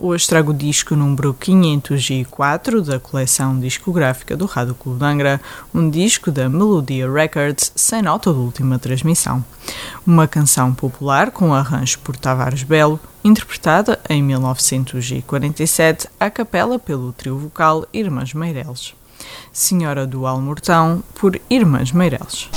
hoje trago o disco número 504 da coleção discográfica do Rádio Clube de Angra, um disco da Melodia Records sem nota de última transmissão. Uma canção popular com arranjo por Tavares Belo, interpretada em 1947 à capela pelo trio vocal Irmãs Meireles. Senhora do Almortão, por Irmãs Meireles.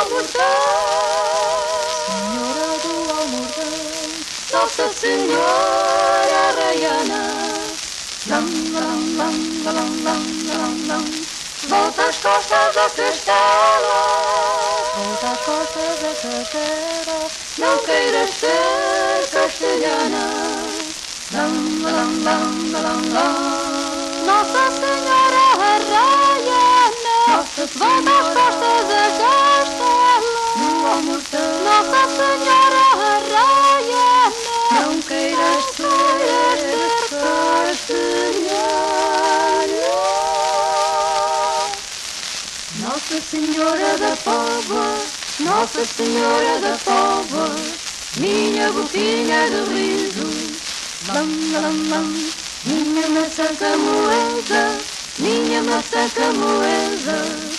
Senhora do Almordão, Nossa Senhora Raiana, lam, lam, lam, lam, lam, lam, lam, volta às costas da castela, volta às costas da castela, não queiras ser castelhana, lam, lam, lam, lam, lam, Nossa Senhora Nossa Senhora da Póvoa, Nossa Senhora da Póvoa, minha boquinha de riso, lam, lam, lam, minha maçã camoesa, minha maçã camoesa,